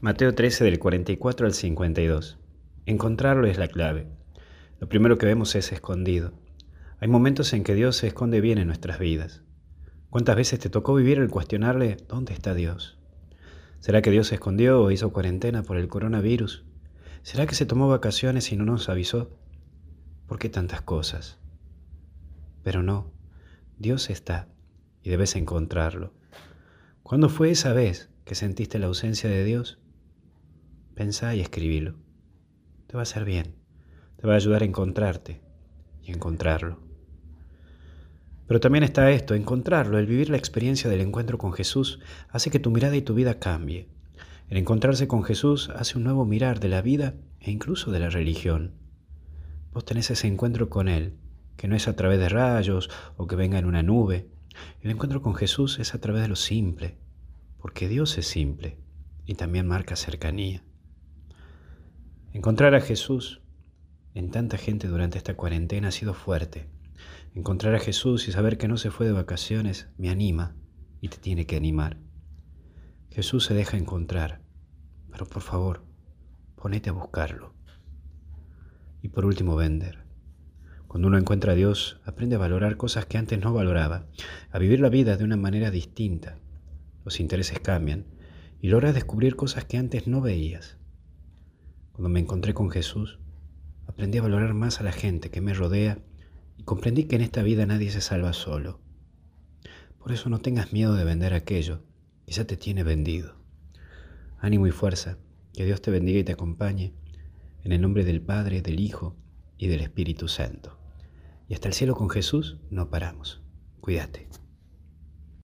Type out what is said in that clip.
Mateo 13 del 44 al 52. Encontrarlo es la clave. Lo primero que vemos es escondido. Hay momentos en que Dios se esconde bien en nuestras vidas. ¿Cuántas veces te tocó vivir el cuestionarle dónde está Dios? ¿Será que Dios se escondió o hizo cuarentena por el coronavirus? ¿Será que se tomó vacaciones y no nos avisó? ¿Por qué tantas cosas? Pero no, Dios está y debes encontrarlo. ¿Cuándo fue esa vez que sentiste la ausencia de Dios? Pensá y escribilo. Te va a hacer bien, te va a ayudar a encontrarte y encontrarlo. Pero también está esto, encontrarlo, el vivir la experiencia del encuentro con Jesús hace que tu mirada y tu vida cambie. El encontrarse con Jesús hace un nuevo mirar de la vida e incluso de la religión. Vos tenés ese encuentro con Él, que no es a través de rayos o que venga en una nube. El encuentro con Jesús es a través de lo simple, porque Dios es simple y también marca cercanía. Encontrar a Jesús en tanta gente durante esta cuarentena ha sido fuerte. Encontrar a Jesús y saber que no se fue de vacaciones me anima y te tiene que animar. Jesús se deja encontrar, pero por favor, ponete a buscarlo. Y por último, vender. Cuando uno encuentra a Dios, aprende a valorar cosas que antes no valoraba, a vivir la vida de una manera distinta. Los intereses cambian y logras descubrir cosas que antes no veías. Cuando me encontré con Jesús, aprendí a valorar más a la gente que me rodea y comprendí que en esta vida nadie se salva solo. Por eso no tengas miedo de vender aquello que ya te tiene vendido. Ánimo y fuerza, que Dios te bendiga y te acompañe, en el nombre del Padre, del Hijo y del Espíritu Santo. Y hasta el cielo con Jesús no paramos. Cuídate.